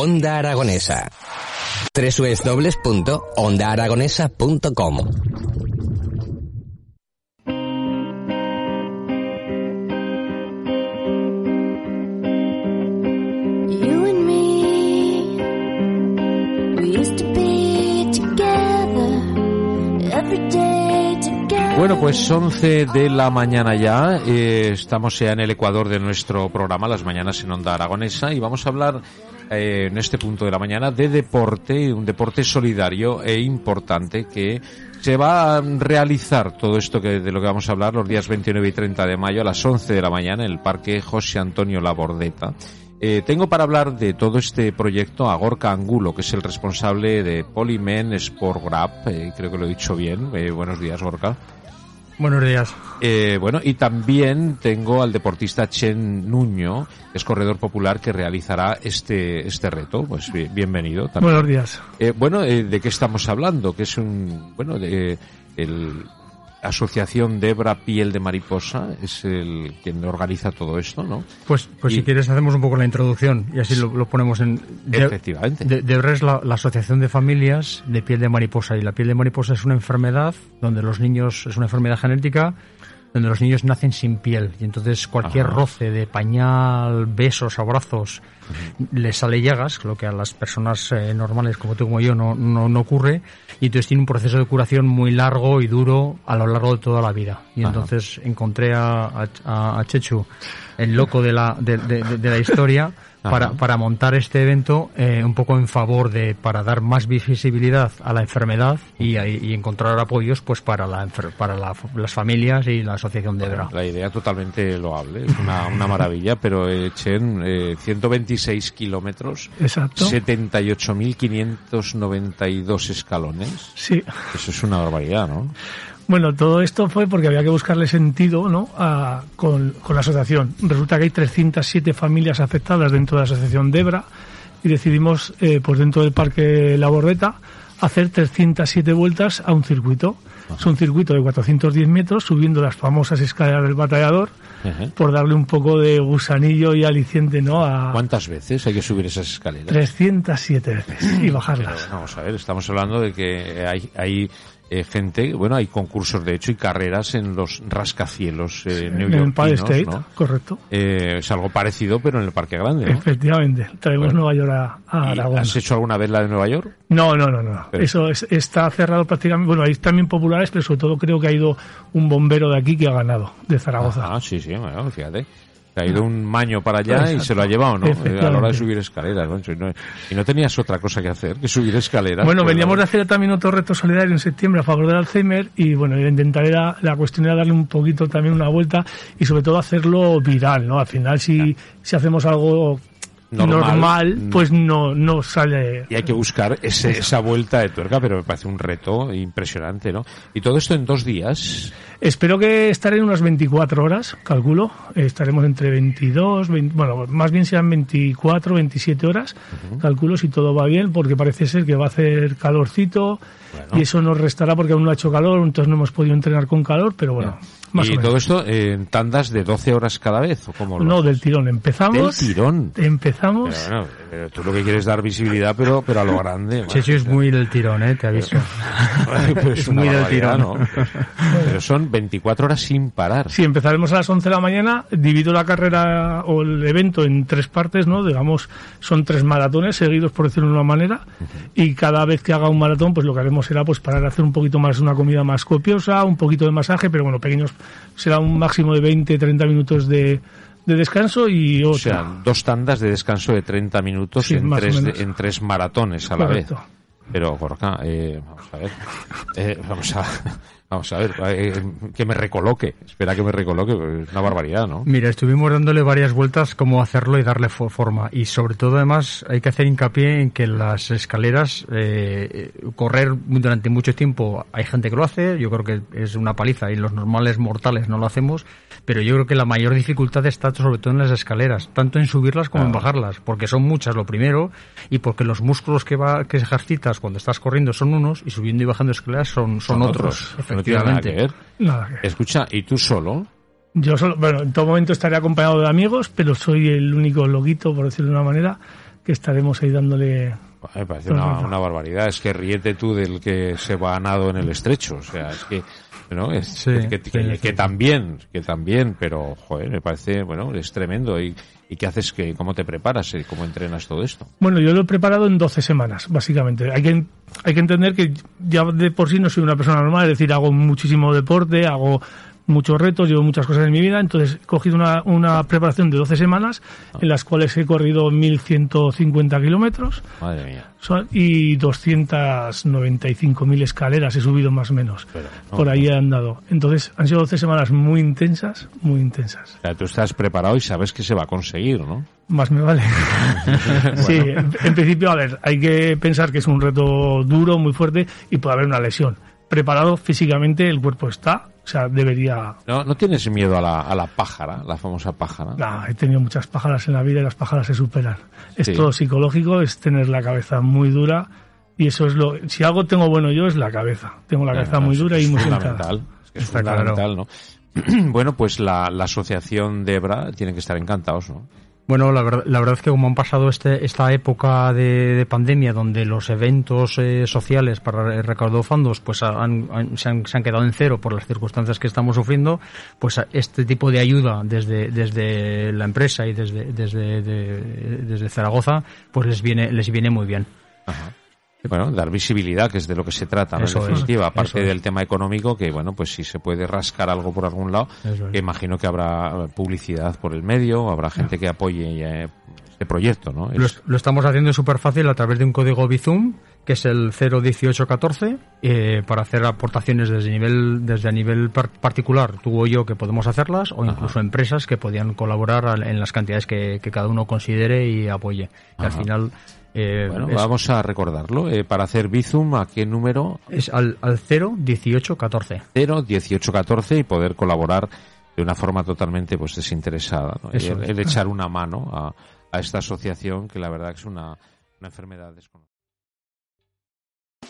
Onda Aragonesa. www.ondaaragonesa.com. Bueno, pues 11 de la mañana ya, eh, estamos ya en el ecuador de nuestro programa, Las Mañanas en Onda Aragonesa, y vamos a hablar eh, en este punto de la mañana de deporte, un deporte solidario e importante que se va a realizar todo esto que, de lo que vamos a hablar los días 29 y 30 de mayo a las 11 de la mañana en el Parque José Antonio Labordeta. Eh, tengo para hablar de todo este proyecto a Gorka Angulo, que es el responsable de Polymen Sport Grab, eh, creo que lo he dicho bien. Eh, buenos días, Gorka. Buenos días. Eh, bueno, y también tengo al deportista Chen Nuño, que es corredor popular que realizará este, este reto. Pues bi- bienvenido también. Buenos días. Eh, bueno, eh, ¿de qué estamos hablando? Que es un, bueno, de el Asociación Debra Piel de Mariposa, es el quien organiza todo esto, ¿no? Pues, pues Y- si quieres hacemos un poco la introducción y así lo, lo ponemos en... De- Efectivamente. De, Debra es la, la Asociación de Familias de Piel de Mariposa y la piel de mariposa es una enfermedad donde los niños, es una enfermedad genética donde los niños nacen sin piel y entonces cualquier Ajá. roce de pañal, besos, abrazos, les sale llagas, lo que a las personas eh, normales como tú como yo no, no, no ocurre y entonces tiene un proceso de curación muy largo y duro a lo largo de toda la vida. Y Ajá. entonces encontré a, a- a Chechu, el loco de la, de, de- de- de la historia, para, para montar este evento eh, un poco en favor de, para dar más visibilidad a la enfermedad y, y encontrar apoyos pues para la, para la- las familias y la asociación de Ebra. La idea totalmente loable, es una, una maravilla, pero eh, Chen, eh, 126 kilómetros, Exacto. 78.592 escalones. Sí. Eso es una barbaridad, ¿no? Bueno, todo esto fue porque había que buscarle sentido ¿no? a- con, con la asociación. Resulta que hay 307 familias afectadas dentro de la asociación Debra y decidimos, eh, pues dentro del Parque La Bordeta, hacer 307 vueltas a un circuito. Es un circuito de 410 metros, subiendo las famosas escaleras del batallador, Por darle un poco de gusanillo y aliciente ¿no? a ¿Cuántas veces hay que subir esas escaleras? 307 veces y Pero, bajarlas. vamos a ver, estamos hablando de que hay, hay eh, gente, bueno, hay concursos de hecho y carreras en los rascacielos eh, En Empire neoyorquinos, State, ¿no? correcto. Eh, es algo parecido, pero en el Parque Grande, ¿no? Efectivamente, traemos Bueno. Nueva York a, a ¿Y Aragón. ¿Has hecho alguna vez la de Nueva York? No, no, no, no. Pero- Eso es- está cerrado prácticamente. Bueno, hay también populares, pero sobre todo creo que ha ido un bombero de aquí que ha ganado, de Zaragoza. Ah, sí, sí, fíjate. Se ha ido un maño para allá y se lo ha llevado, ¿no? A la hora de subir escaleras, y no, y no tenías otra cosa que hacer que subir escaleras. Bueno, veníamos de hacer también otro reto solidario en septiembre a favor del Alzheimer y bueno, intentaré la, la cuestión era darle un poquito también una vuelta y sobre todo hacerlo viral, ¿no? Al final si, si hacemos algo Normal, normal, mm. pues no, no sale Y hay que buscar ese- esa vuelta de tuerca, pero me parece un reto impresionante, ¿no? Y todo esto en dos días. Espero que estaré en unas 24 horas, calculo. Estaremos entre 22, 20 bueno, más bien serán 24, 27 horas, calculo si todo va bien, porque parece ser que va a hacer calorcito Bueno. y eso nos restará porque aún no ha hecho calor, entonces no hemos podido entrenar con calor, pero bueno, más y o menos. todo esto en tandas de 12 horas cada vez, ¿o cómo No, del tirón. Empezamos. Del tirón. Empezamos. Pero bueno, pero tú lo que quieres es dar visibilidad, pero, pero a lo grande. Chechu es muy del tirón, eh, te aviso. Pero es es muy del tirón. ¿no? Pero son 24 horas sin parar. Sí, empezaremos a las 11 de la mañana. Divido la carrera o el evento en tres partes, ¿no? Digamos, son tres maratones seguidos, por decirlo de una manera. Y cada vez que haga un maratón, pues lo que haremos será pues parar a hacer un poquito más, una comida más copiosa, un poquito de masaje, pero bueno, pequeños, será un máximo de 20, 30 minutos de, de descanso y otra. O sea, dos tandas de descanso de 30 minutos Sí, en, tres, en tres maratones a la vez. Pero, Gorka, eh, vamos a ver. Eh, vamos a, vamos a ver, eh, que me recoloque. Espera que me recoloque, es una barbaridad, ¿no? Mira, estuvimos dándole varias vueltas cómo hacerlo y darle fo- forma. Y sobre todo, además, hay que hacer hincapié en que las escaleras, eh, correr durante mucho tiempo, hay gente que lo hace, yo creo que es una paliza y los normales mortales no lo hacemos, pero yo creo que la mayor dificultad está sobre todo en las escaleras, tanto en subirlas como en bajarlas, porque son muchas lo primero y porque los músculos que, va, que ejercitas cuando estás corriendo son unos y subiendo y bajando escaleras son, son, otros. que no tiene nada que ver. Nada que ver. Escucha, ¿y tú solo? Yo solo, bueno, en todo momento estaré acompañado de amigos, pero soy el único loquito, por decirlo de una manera, que estaremos ahí dándole Me parece una, una barbaridad. Es que ríete tú del que se va a nado en el estrecho. O sea, es que, ¿no? Es, Sí, que, sí, que- sí. que también, que también, pero, joder, me parece, bueno, es tremendo. ¿Y, y qué haces? Que, ¿Cómo te preparas? y ¿Cómo entrenas todo esto? Bueno, yo lo he preparado en 12 semanas, básicamente. Hay que, hay que entender que ya de por sí no soy una persona normal, es decir, hago muchísimo deporte, hago muchos retos, llevo muchas cosas en mi vida, entonces he cogido una, una preparación de 12 semanas en las cuales he corrido 1.150 kilómetros y 295.000 escaleras he subido más o menos. Pero, no, Por ahí he andado. Entonces han sido 12 semanas muy intensas, muy intensas. O sea, tú estás preparado y sabes que se va a conseguir, ¿no? Más me vale. Sí, en, en principio, a ver, hay que pensar que es un reto duro, muy fuerte y puede haber una lesión. Preparado físicamente, el cuerpo está, o sea, debería. ¿No, no tienes miedo a la, a la pájara, la famosa pájara? Nah, he tenido muchas pájaras en la vida y las pájaras se superan. Es todo psicológico, es tener la cabeza muy dura y eso es lo. Si algo tengo bueno yo es la cabeza. Tengo la cabeza No, muy es- dura y muy fundamental. Es que es Está fundamental, ¿no? bueno, pues la, la asociación Debra tiene que estar encantados, ¿no? Bueno, la, ver- la verdad es que como han pasado este, esta época de, de pandemia donde los eventos eh, sociales para re- recaudar fondos pues han- se, han, quedado en cero por las circunstancias que estamos sufriendo, pues este tipo de ayuda desde, desde la empresa y desde, desde, de- desde Zaragoza pues les viene, les viene muy bien. Bueno, dar visibilidad, que es de lo que se trata, en definitiva, aparte es. del tema económico, que bueno, pues si se puede rascar algo por algún lado, es. imagino que habrá publicidad por el medio, habrá gente que apoye eh, este proyecto, ¿no? Lo, Es- est- lo estamos haciendo súper fácil a través de un código Bizum, que es el 01814, eh, para hacer aportaciones desde nivel desde a nivel par- particular, tú o yo que podemos hacerlas, o incluso empresas que podían colaborar en las cantidades que, que cada uno considere y apoye. Y al final eh, bueno, es, vamos a recordarlo. Eh, para hacer Bizum, ¿a qué número? es al, al 01814. 0 1814 y poder colaborar de una forma totalmente pues desinteresada. ¿no? Eso el, es. el echar una mano a, a esta asociación que la verdad es una, una enfermedad desconocida.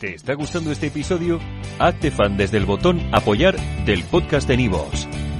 ¿Te está gustando este episodio? Hazte fan desde el botón Apoyar del podcast de Nivos.